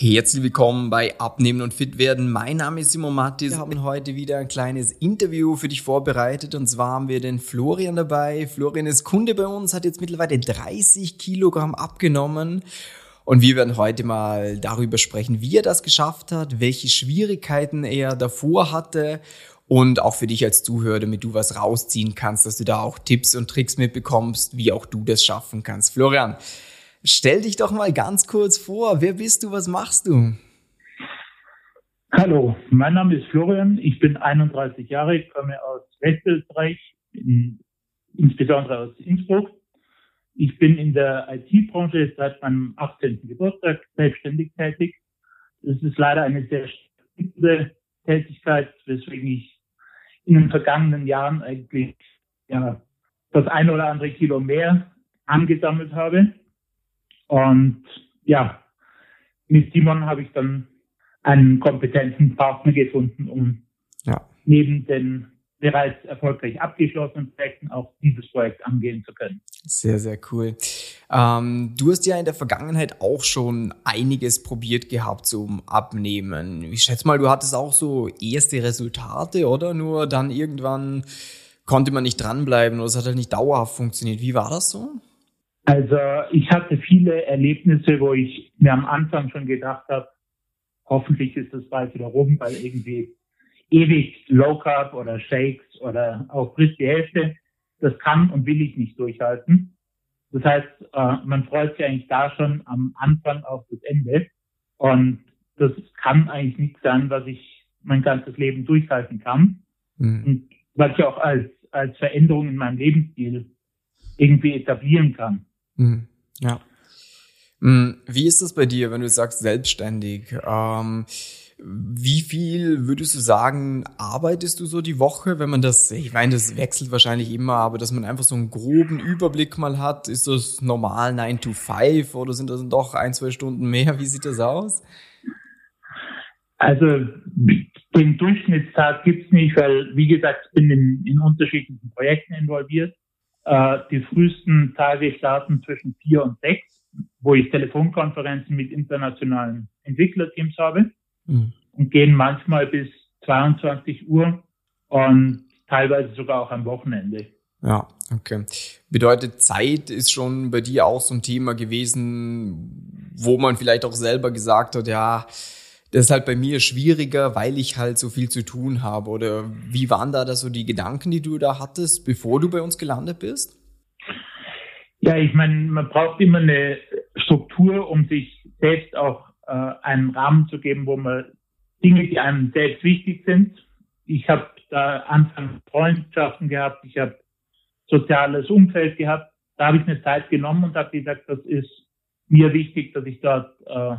Herzlich willkommen bei Abnehmen und Fit werden. Mein Name ist Simon Mattis. Wir haben heute wieder ein kleines Interview für dich vorbereitet und zwar haben wir den Florian dabei. Florian ist Kunde bei uns, hat jetzt mittlerweile 30 Kilogramm abgenommen und wir werden heute mal darüber sprechen, wie er das geschafft hat, welche Schwierigkeiten er davor hatte und auch für dich als Zuhörer, damit du was rausziehen kannst, dass du da auch Tipps und Tricks mitbekommst, wie auch du das schaffen kannst. Florian, Stell dich doch mal ganz kurz vor. Wer bist du? Was machst du? Hallo, mein Name ist Florian. Ich bin 31 Jahre, komme aus Westösterreich, in, insbesondere aus Innsbruck. Ich bin in der IT-Branche seit meinem 18. Geburtstag selbstständig tätig. Das ist leider eine sehr spannende Tätigkeit, weswegen ich in den vergangenen Jahren eigentlich ja, das ein oder andere Kilo mehr angesammelt habe. Und ja, mit Simon habe ich dann einen kompetenten Partner gefunden, um ja. neben den bereits erfolgreich abgeschlossenen Projekten auch dieses Projekt angehen zu können. Sehr, sehr cool. Ähm, du hast ja in der Vergangenheit auch schon einiges probiert gehabt zum Abnehmen. Ich schätze mal, du hattest auch so erste Resultate, oder? Nur dann irgendwann konnte man nicht dranbleiben oder es hat halt nicht dauerhaft funktioniert. Wie war das so? Also ich hatte viele Erlebnisse, wo ich mir am Anfang schon gedacht habe, hoffentlich ist das bald wieder rum, weil irgendwie ewig Low Carb oder Shakes oder auch frisch die Hälfte, das kann und will ich nicht durchhalten. Das heißt, äh, man freut sich eigentlich da schon am Anfang auf das Ende. Und das kann eigentlich nichts sein, was ich mein ganzes Leben durchhalten kann. Mhm. Und was ich auch als, als Veränderung in meinem Lebensstil irgendwie etablieren kann. Mhm. Ja. Mhm. Wie ist das bei dir, wenn du sagst selbstständig? Ähm, wie viel würdest du sagen, arbeitest du so die Woche, wenn man das, ich meine, das wechselt wahrscheinlich immer, aber dass man einfach so einen groben Überblick mal hat, ist das normal 9 to 5 oder sind das doch ein, zwei Stunden mehr? Wie sieht das aus? Also den Durchschnittstag gibt's nicht, weil, wie gesagt, ich bin in, in unterschiedlichen Projekten involviert. Äh, die frühesten Tage starten zwischen vier und sechs, wo ich Telefonkonferenzen mit internationalen Entwicklerteams habe mhm. und gehen manchmal bis 22 Uhr und teilweise sogar auch am Wochenende. Ja, okay. Bedeutet, Zeit ist schon bei dir auch so ein Thema gewesen, wo man vielleicht auch selber gesagt hat, ja, das ist halt bei mir schwieriger, weil ich halt so viel zu tun habe. Oder wie waren da, da so die Gedanken, die du da hattest, bevor du bei uns gelandet bist? Ja, ich meine, man braucht immer eine Struktur, um sich selbst auch äh, einen Rahmen zu geben, wo man Dinge, die einem selbst wichtig sind. Ich habe da anfangs Freundschaften gehabt, ich habe soziales Umfeld gehabt. Da habe ich eine Zeit genommen und habe gesagt, das ist mir wichtig, dass ich dort äh,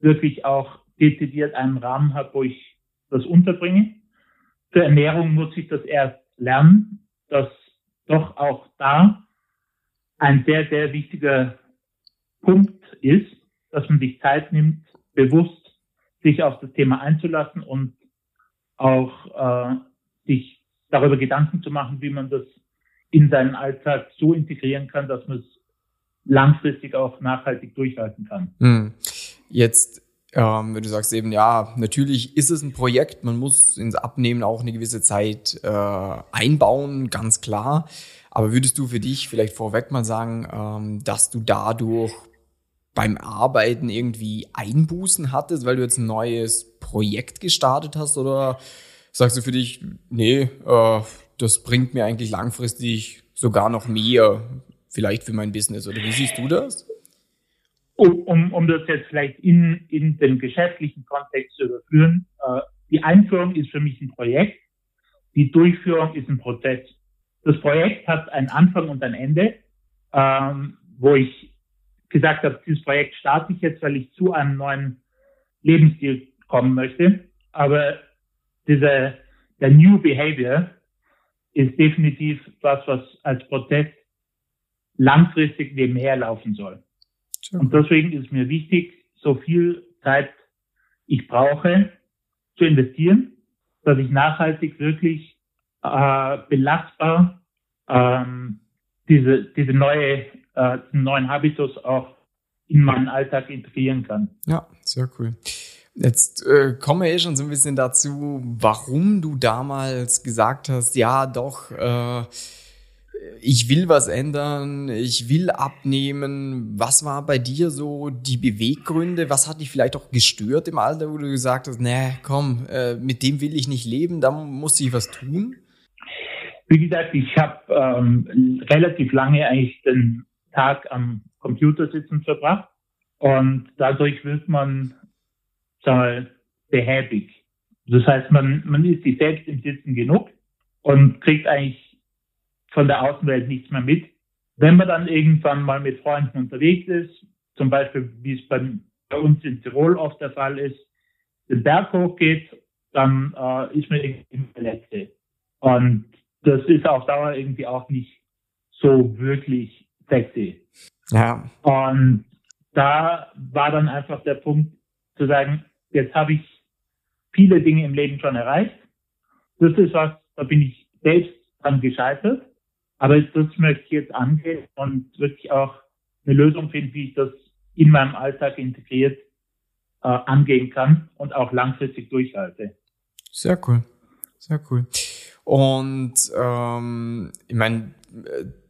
wirklich auch dezidiert einen Rahmen habe, wo ich das unterbringe. Zur Ernährung muss ich das erst lernen, dass doch auch da ein sehr, sehr wichtiger Punkt ist, dass man sich Zeit nimmt, bewusst sich auf das Thema einzulassen und auch äh, sich darüber Gedanken zu machen, wie man das in seinen Alltag so integrieren kann, dass man es langfristig auch nachhaltig durchhalten kann. Hm. Jetzt ähm, wenn du sagst eben, ja, natürlich ist es ein Projekt, man muss ins Abnehmen auch eine gewisse Zeit äh, einbauen, ganz klar. Aber würdest du für dich vielleicht vorweg mal sagen, ähm, dass du dadurch beim Arbeiten irgendwie Einbußen hattest, weil du jetzt ein neues Projekt gestartet hast? Oder sagst du für dich, nee, äh, das bringt mir eigentlich langfristig sogar noch mehr, vielleicht für mein Business? Oder wie siehst du das? Um, um, um das jetzt vielleicht in, in den geschäftlichen Kontext zu überführen, äh, die Einführung ist für mich ein Projekt, die Durchführung ist ein Prozess. Das Projekt hat einen Anfang und ein Ende, ähm, wo ich gesagt habe, dieses Projekt starte ich jetzt, weil ich zu einem neuen Lebensstil kommen möchte. Aber diese, der New Behavior ist definitiv was, was als Prozess langfristig nebenher laufen soll. Und deswegen ist mir wichtig, so viel Zeit ich brauche zu investieren, dass ich nachhaltig wirklich äh, belastbar ähm, diese, diese neue, äh, diesen neuen Habitus auch in meinen Alltag integrieren kann. Ja, sehr cool. Jetzt äh, kommen wir eh schon so ein bisschen dazu, warum du damals gesagt hast, ja doch, äh, ich will was ändern, ich will abnehmen. Was war bei dir so die Beweggründe? Was hat dich vielleicht auch gestört im Alter, wo du gesagt hast, nee, komm, äh, mit dem will ich nicht leben, da muss ich was tun? Wie gesagt, ich habe ähm, relativ lange eigentlich den Tag am Computer sitzen verbracht und dadurch wird man sagen behäbig. Das heißt, man, man ist sich selbst im Sitzen genug und kriegt eigentlich von der Außenwelt nichts mehr mit. Wenn man dann irgendwann mal mit Freunden unterwegs ist, zum Beispiel wie es bei, bei uns in Tirol oft der Fall ist, den Berg hochgeht, dann äh, ist man irgendwie der Letzte. Und das ist auf Dauer irgendwie auch nicht so wirklich sexy. Ja. Und da war dann einfach der Punkt zu sagen, jetzt habe ich viele Dinge im Leben schon erreicht. Das ist was, da bin ich selbst dran gescheitert. Aber das möchte ich jetzt angehen und wirklich auch eine Lösung finden, wie ich das in meinem Alltag integriert äh, angehen kann und auch langfristig durchhalte. Sehr cool. Sehr cool. Und ähm, ich meine,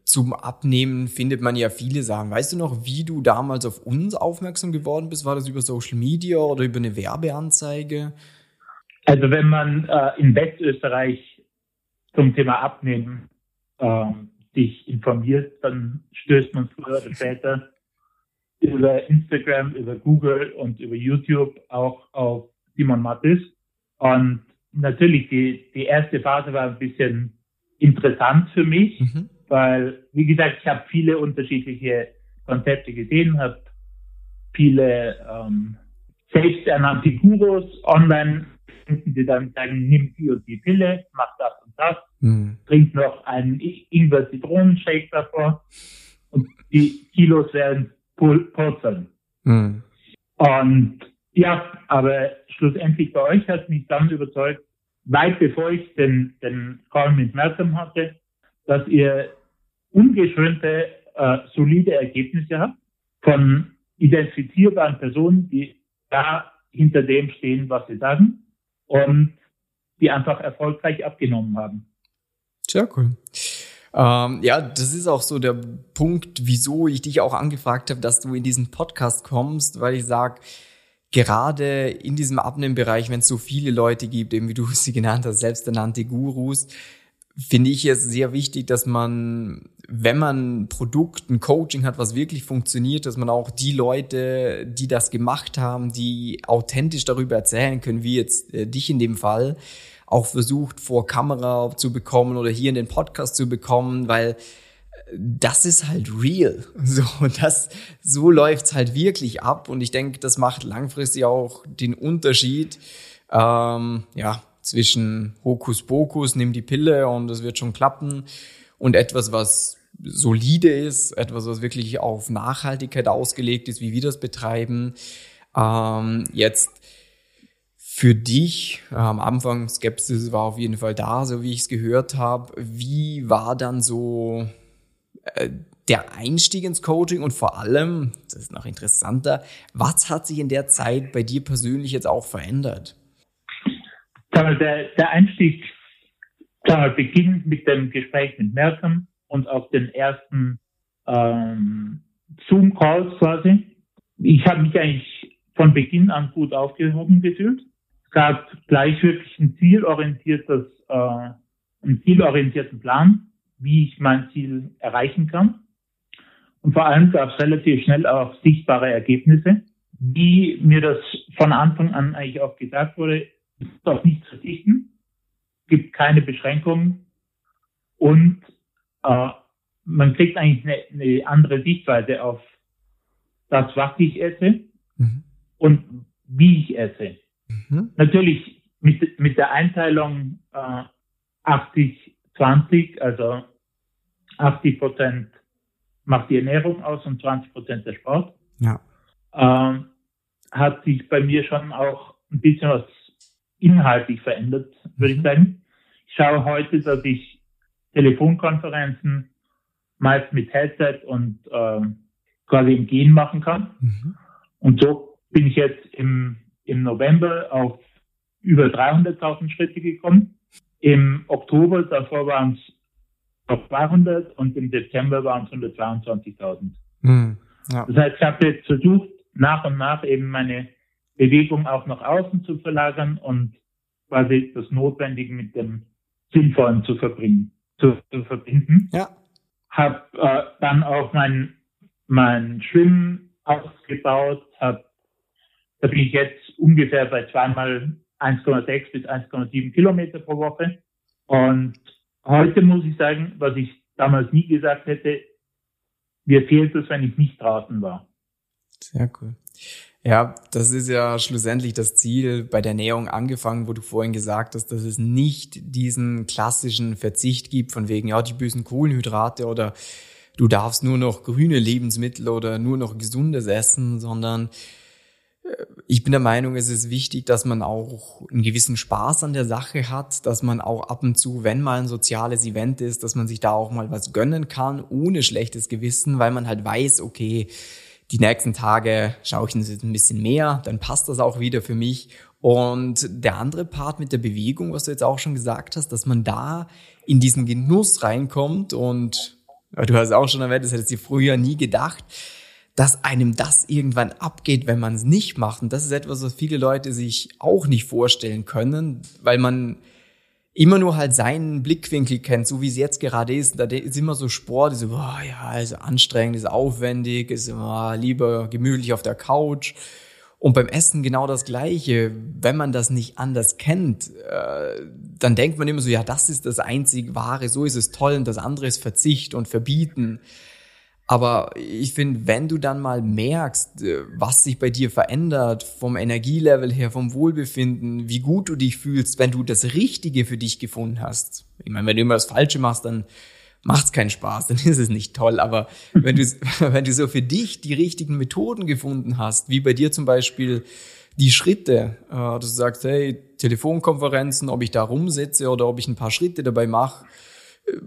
zum Abnehmen findet man ja viele Sachen. Weißt du noch, wie du damals auf uns aufmerksam geworden bist? War das über Social Media oder über eine Werbeanzeige? Also wenn man äh, in Westösterreich zum Thema Abnehmen äh, sich informiert, dann stößt man früher oder später über Instagram, über Google und über YouTube auch auf Simon Mattis. Und natürlich, die, die erste Phase war ein bisschen interessant für mich, mhm. weil, wie gesagt, ich habe viele unterschiedliche Konzepte gesehen, habe viele ähm, selbsternannte Gurus online finden, die dann sagen, nimm die und die Pille, mach das und das, mhm. trink noch einen Ingwer-Zitronenshake davor und die Kilos werden purzeln. Mhm. Und ja, aber schlussendlich bei euch hat mich dann überzeugt, weit bevor ich den, den Call mit Malcolm hatte, dass ihr ungeschönte, äh, solide Ergebnisse habt von identifizierbaren Personen, die da hinter dem stehen, was sie sagen und die einfach erfolgreich abgenommen haben. Sehr cool. Ähm, ja, das ist auch so der Punkt, wieso ich dich auch angefragt habe, dass du in diesen Podcast kommst, weil ich sage, gerade in diesem Abnehmbereich, wenn es so viele Leute gibt, eben wie du sie genannt hast, selbsternannte Gurus, finde ich es sehr wichtig, dass man, wenn man ein Produkt, ein Coaching hat, was wirklich funktioniert, dass man auch die Leute, die das gemacht haben, die authentisch darüber erzählen können, wie jetzt äh, dich in dem Fall, auch versucht vor Kamera zu bekommen oder hier in den Podcast zu bekommen, weil das ist halt real. So, das, so läuft's halt wirklich ab. Und ich denke, das macht langfristig auch den Unterschied, ähm, ja, zwischen Hokuspokus, nimm die Pille und es wird schon klappen und etwas, was solide ist, etwas, was wirklich auf Nachhaltigkeit ausgelegt ist, wie wir das betreiben. Ähm, jetzt für dich, äh, am Anfang Skepsis war auf jeden Fall da, so wie ich es gehört habe. Wie war dann so äh, der Einstieg ins Coaching und vor allem, das ist noch interessanter, was hat sich in der Zeit bei dir persönlich jetzt auch verändert? Der, der Einstieg beginnt mit dem Gespräch mit Malcolm und auf den ersten ähm, Zoom-Calls quasi. Ich habe mich eigentlich von Beginn an gut aufgehoben gefühlt. Es gab gleich wirklich ein zielorientiertes, äh, einen zielorientierten Plan wie ich mein Ziel erreichen kann. Und vor allem gab es relativ schnell auch sichtbare Ergebnisse, wie mir das von Anfang an eigentlich auch gesagt wurde, ist auf nichts verzichten, gibt keine Beschränkungen und äh, man kriegt eigentlich eine, eine andere Sichtweise auf das, was ich esse mhm. und wie ich esse. Mhm. Natürlich mit, mit der Einteilung äh, 80 20, also 80 Prozent macht die Ernährung aus und 20 Prozent der Sport. Ja. Ähm, hat sich bei mir schon auch ein bisschen was inhaltlich verändert, würde mhm. ich sagen. Ich schaue heute, dass ich Telefonkonferenzen meist mit Headset und äh, quasi im Gehen machen kann. Mhm. Und so bin ich jetzt im, im November auf über 300.000 Schritte gekommen. Im Oktober davor waren es auf 200 und im Dezember waren es 122.000. Mhm. Ja. Das heißt, ich habe jetzt versucht, nach und nach eben meine Bewegung auch nach außen zu verlagern und quasi das Notwendige mit dem Sinnvollen zu verbringen, zu, zu verbinden. Ja. Hab äh, dann auch mein mein Schwimmen ausgebaut, hab, da bin ich jetzt ungefähr bei zweimal 1,6 bis 1,7 Kilometer pro Woche. Und heute muss ich sagen, was ich damals nie gesagt hätte, mir fehlt es, wenn ich nicht draußen war. Sehr cool. Ja, das ist ja schlussendlich das Ziel bei der Ernährung angefangen, wo du vorhin gesagt hast, dass es nicht diesen klassischen Verzicht gibt von wegen, ja, die bösen Kohlenhydrate oder du darfst nur noch grüne Lebensmittel oder nur noch gesundes essen, sondern ich bin der Meinung, es ist wichtig, dass man auch einen gewissen Spaß an der Sache hat, dass man auch ab und zu, wenn mal ein soziales Event ist, dass man sich da auch mal was gönnen kann, ohne schlechtes Gewissen, weil man halt weiß, okay, die nächsten Tage schaue ich jetzt ein bisschen mehr, dann passt das auch wieder für mich. Und der andere Part mit der Bewegung, was du jetzt auch schon gesagt hast, dass man da in diesen Genuss reinkommt und du hast auch schon erwähnt, das hättest du früher nie gedacht, dass einem das irgendwann abgeht, wenn man es nicht macht. Und das ist etwas, was viele Leute sich auch nicht vorstellen können, weil man immer nur halt seinen Blickwinkel kennt, so wie es jetzt gerade ist. Da ist immer so Sport, so, boah, ja, ist anstrengend, ist aufwendig, ist immer lieber gemütlich auf der Couch. Und beim Essen genau das Gleiche. Wenn man das nicht anders kennt, äh, dann denkt man immer so, ja, das ist das einzig Wahre, so ist es toll und das andere ist Verzicht und Verbieten. Aber ich finde, wenn du dann mal merkst, äh, was sich bei dir verändert, vom Energielevel her, vom Wohlbefinden, wie gut du dich fühlst, wenn du das Richtige für dich gefunden hast. Ich meine, wenn du immer das Falsche machst, dann macht's keinen Spaß, dann ist es nicht toll. Aber wenn du, wenn du so für dich die richtigen Methoden gefunden hast, wie bei dir zum Beispiel die Schritte, äh, dass du sagst, hey, Telefonkonferenzen, ob ich da rumsitze oder ob ich ein paar Schritte dabei mache, äh,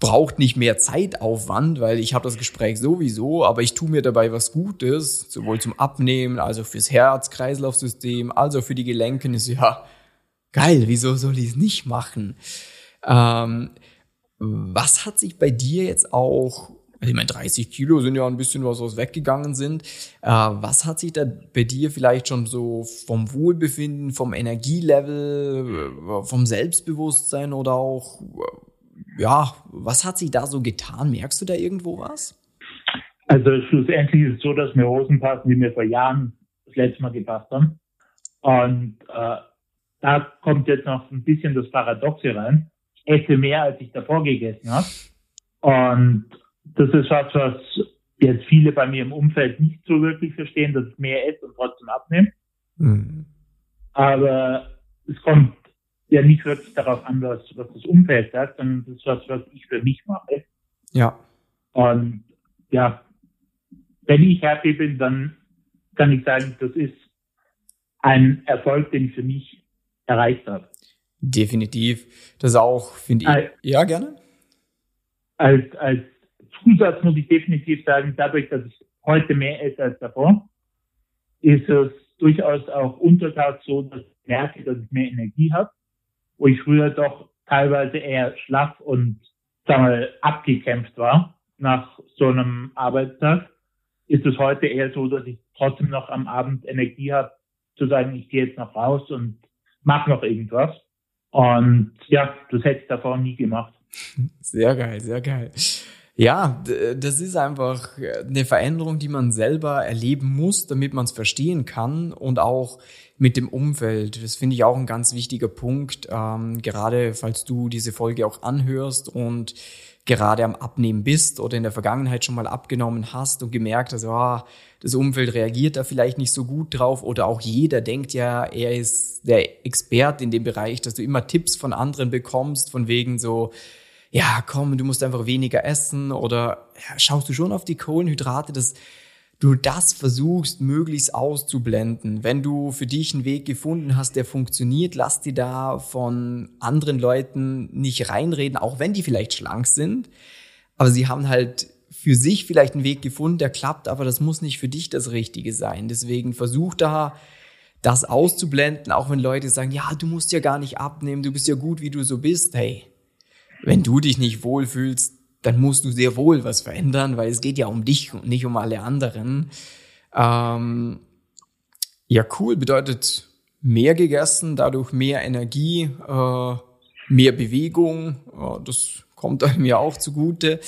braucht nicht mehr Zeitaufwand, weil ich habe das Gespräch sowieso, aber ich tue mir dabei was Gutes, sowohl zum Abnehmen, also fürs Herz-Kreislauf-System, also für die Gelenke. Ist ja geil, wieso soll ich es nicht machen? Ähm, was hat sich bei dir jetzt auch, also ich meine, 30 Kilo sind ja ein bisschen was, was weggegangen sind. Äh, was hat sich da bei dir vielleicht schon so vom Wohlbefinden, vom Energielevel, äh, vom Selbstbewusstsein oder auch ja, was hat sich da so getan? Merkst du da irgendwo was? Also schlussendlich ist es so, dass mir Hosen passen, die mir vor Jahren das letzte Mal gepasst haben. Und äh, da kommt jetzt noch ein bisschen das Paradoxe rein. Ich esse mehr, als ich davor gegessen habe. Und das ist was, was jetzt viele bei mir im Umfeld nicht so wirklich verstehen, dass ich mehr esse und trotzdem abnehme. Mhm. Aber es kommt ja nicht wirklich darauf an, was, was das Umfeld sagt, sondern das ist was, was ich für mich mache. Ja. Und ja, wenn ich happy bin, dann kann ich sagen, das ist ein Erfolg, den ich für mich erreicht habe. Definitiv. Das auch, finde ich. Als, ja, gerne. Als, als Zusatz muss ich definitiv sagen, dadurch, dass ich heute mehr esse als davor, ist es durchaus auch untertags so, dass ich merke, dass ich mehr Energie habe wo ich früher doch teilweise eher schlaff und sagen wir, abgekämpft war nach so einem Arbeitstag, ist es heute eher so, dass ich trotzdem noch am Abend Energie habe, zu sagen, ich gehe jetzt noch raus und mache noch irgendwas. Und ja, das hätte ich davor nie gemacht. Sehr geil, sehr geil. Ja, das ist einfach eine Veränderung, die man selber erleben muss, damit man es verstehen kann und auch mit dem Umfeld. Das finde ich auch ein ganz wichtiger Punkt, ähm, gerade falls du diese Folge auch anhörst und gerade am Abnehmen bist oder in der Vergangenheit schon mal abgenommen hast und gemerkt hast, oh, das Umfeld reagiert da vielleicht nicht so gut drauf oder auch jeder denkt ja, er ist der Experte in dem Bereich, dass du immer Tipps von anderen bekommst, von wegen so, ja, komm, du musst einfach weniger essen oder ja, schaust du schon auf die Kohlenhydrate, dass du das versuchst möglichst auszublenden. Wenn du für dich einen Weg gefunden hast, der funktioniert, lass dir da von anderen Leuten nicht reinreden, auch wenn die vielleicht schlank sind, aber sie haben halt für sich vielleicht einen Weg gefunden, der klappt, aber das muss nicht für dich das Richtige sein. Deswegen versuch da, das auszublenden, auch wenn Leute sagen, ja, du musst ja gar nicht abnehmen, du bist ja gut, wie du so bist. Hey, wenn du dich nicht wohlfühlst, dann musst du sehr wohl was verändern, weil es geht ja um dich und nicht um alle anderen. Ähm, ja, cool bedeutet mehr gegessen, dadurch mehr Energie, äh, mehr Bewegung. Ja, das kommt einem ja auch zugute.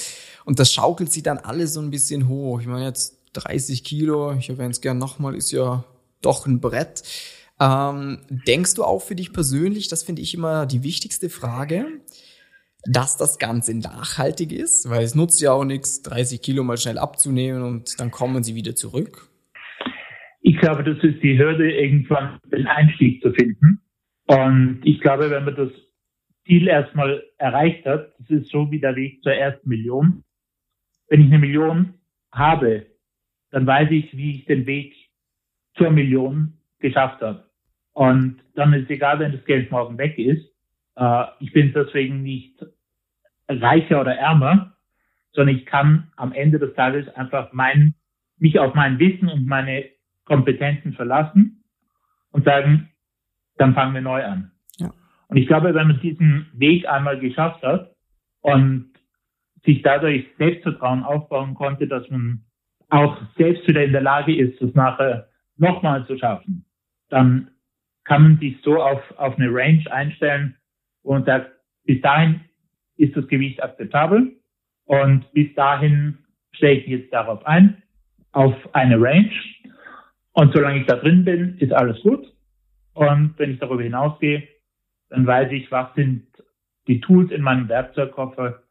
Und das schaukelt sich dann alles so ein bisschen hoch. Ich meine, jetzt 30 Kilo, ich erwähne es gern nochmal, ist ja doch ein Brett. Ähm, denkst du auch für dich persönlich, das finde ich immer die wichtigste Frage, dass das Ganze nachhaltig ist? Weil es nutzt ja auch nichts, 30 Kilo mal schnell abzunehmen und dann kommen sie wieder zurück. Ich glaube, das ist die Hürde, irgendwann den Einstieg zu finden. Und ich glaube, wenn man das Ziel erstmal erreicht hat, das ist so wie der Weg zur ersten Million. Wenn ich eine Million habe, dann weiß ich, wie ich den Weg zur Million geschafft habe. Und dann ist egal, wenn das Geld morgen weg ist. Äh, ich bin deswegen nicht reicher oder ärmer, sondern ich kann am Ende des Tages einfach mein, mich auf mein Wissen und meine Kompetenzen verlassen und sagen, dann fangen wir neu an. Ja. Und ich glaube, wenn man diesen Weg einmal geschafft hat und sich dadurch Selbstvertrauen aufbauen konnte, dass man auch selbst wieder in der Lage ist, das nachher nochmal zu schaffen, dann kann man sich so auf, auf eine Range einstellen und sagt, bis dahin ist das Gewicht akzeptabel und bis dahin stelle ich jetzt darauf ein, auf eine Range und solange ich da drin bin, ist alles gut. Und wenn ich darüber hinausgehe, dann weiß ich, was sind die Tools in meinem Werkzeugkoffer,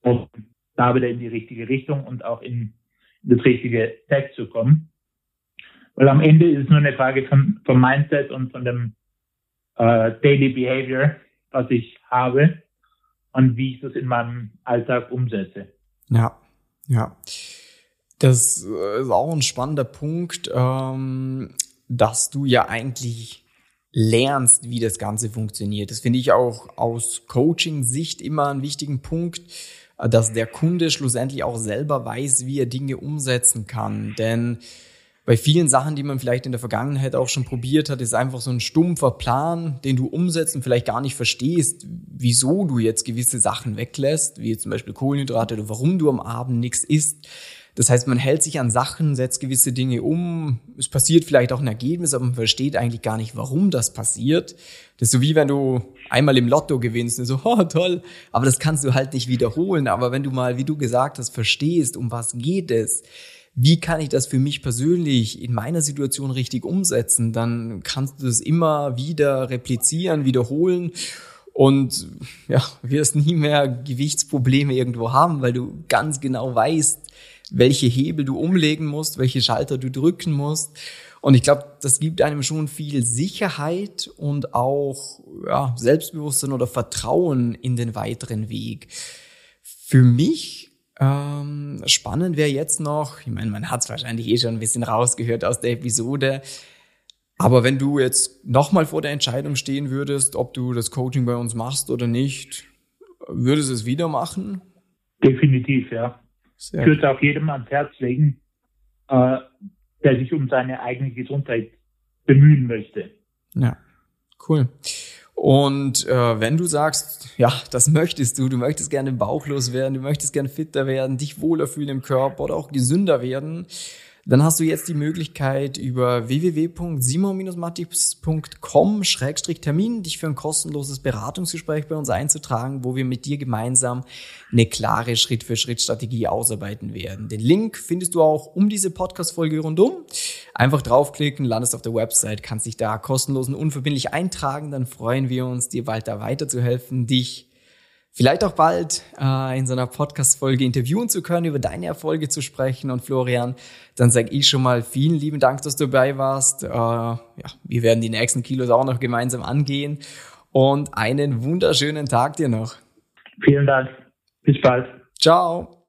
um da wieder in die richtige Richtung und auch in, das richtige Tag zu kommen. Weil am Ende ist es nur eine Frage von, vom Mindset und von dem äh, Daily Behavior, was ich habe und wie ich das in meinem Alltag umsetze. Ja, ja. Das äh, ist auch ein spannender Punkt, ähm, dass du ja eigentlich lernst, wie das Ganze funktioniert. Das finde ich auch aus Coaching-Sicht immer einen wichtigen Punkt, äh, dass der Kunde schlussendlich auch selber weiß, wie er Dinge umsetzen kann. Denn bei vielen Sachen, die man vielleicht in der Vergangenheit auch schon probiert hat, ist einfach so ein stumpfer Plan, den du umsetzt und vielleicht gar nicht verstehst, wieso du jetzt gewisse Sachen weglässt, wie zum Beispiel Kohlenhydrate oder warum du am Abend nichts isst. Das heißt, man hält sich an Sachen, setzt gewisse Dinge um. Es passiert vielleicht auch ein Ergebnis, aber man versteht eigentlich gar nicht, warum das passiert. Das ist so wie wenn du einmal im Lotto gewinnst und so, oh toll, aber das kannst du halt nicht wiederholen. Aber wenn du mal, wie du gesagt hast, verstehst, um was geht es, wie kann ich das für mich persönlich in meiner Situation richtig umsetzen, dann kannst du es immer wieder replizieren, wiederholen und ja, wirst nie mehr Gewichtsprobleme irgendwo haben, weil du ganz genau weißt, welche Hebel du umlegen musst, welche Schalter du drücken musst. Und ich glaube, das gibt einem schon viel Sicherheit und auch ja, Selbstbewusstsein oder Vertrauen in den weiteren Weg. Für mich ähm, spannend wäre jetzt noch, ich meine, man hat es wahrscheinlich eh schon ein bisschen rausgehört aus der Episode, aber wenn du jetzt nochmal vor der Entscheidung stehen würdest, ob du das Coaching bei uns machst oder nicht, würdest du es wieder machen? Definitiv, ja. Sehr ich würde auch jedem ans Herz legen, äh, der sich um seine eigene Gesundheit bemühen möchte. Ja, cool. Und äh, wenn du sagst, ja, das möchtest du, du möchtest gerne bauchlos werden, du möchtest gerne fitter werden, dich wohler fühlen im Körper oder auch gesünder werden, dann hast du jetzt die Möglichkeit über www.simon-mattips.com-termin dich für ein kostenloses Beratungsgespräch bei uns einzutragen, wo wir mit dir gemeinsam eine klare Schritt-für-Schritt-Strategie ausarbeiten werden. Den Link findest du auch um diese Podcast-Folge rundum. Einfach draufklicken, landest auf der Website, kannst dich da kostenlos und unverbindlich eintragen, dann freuen wir uns, dir da weiterzuhelfen, dich vielleicht auch bald äh, in so einer Podcast-Folge interviewen zu können, über deine Erfolge zu sprechen. Und Florian, dann sage ich schon mal vielen lieben Dank, dass du dabei warst. Äh, ja, wir werden die nächsten Kilos auch noch gemeinsam angehen. Und einen wunderschönen Tag dir noch. Vielen Dank. Bis bald. Ciao.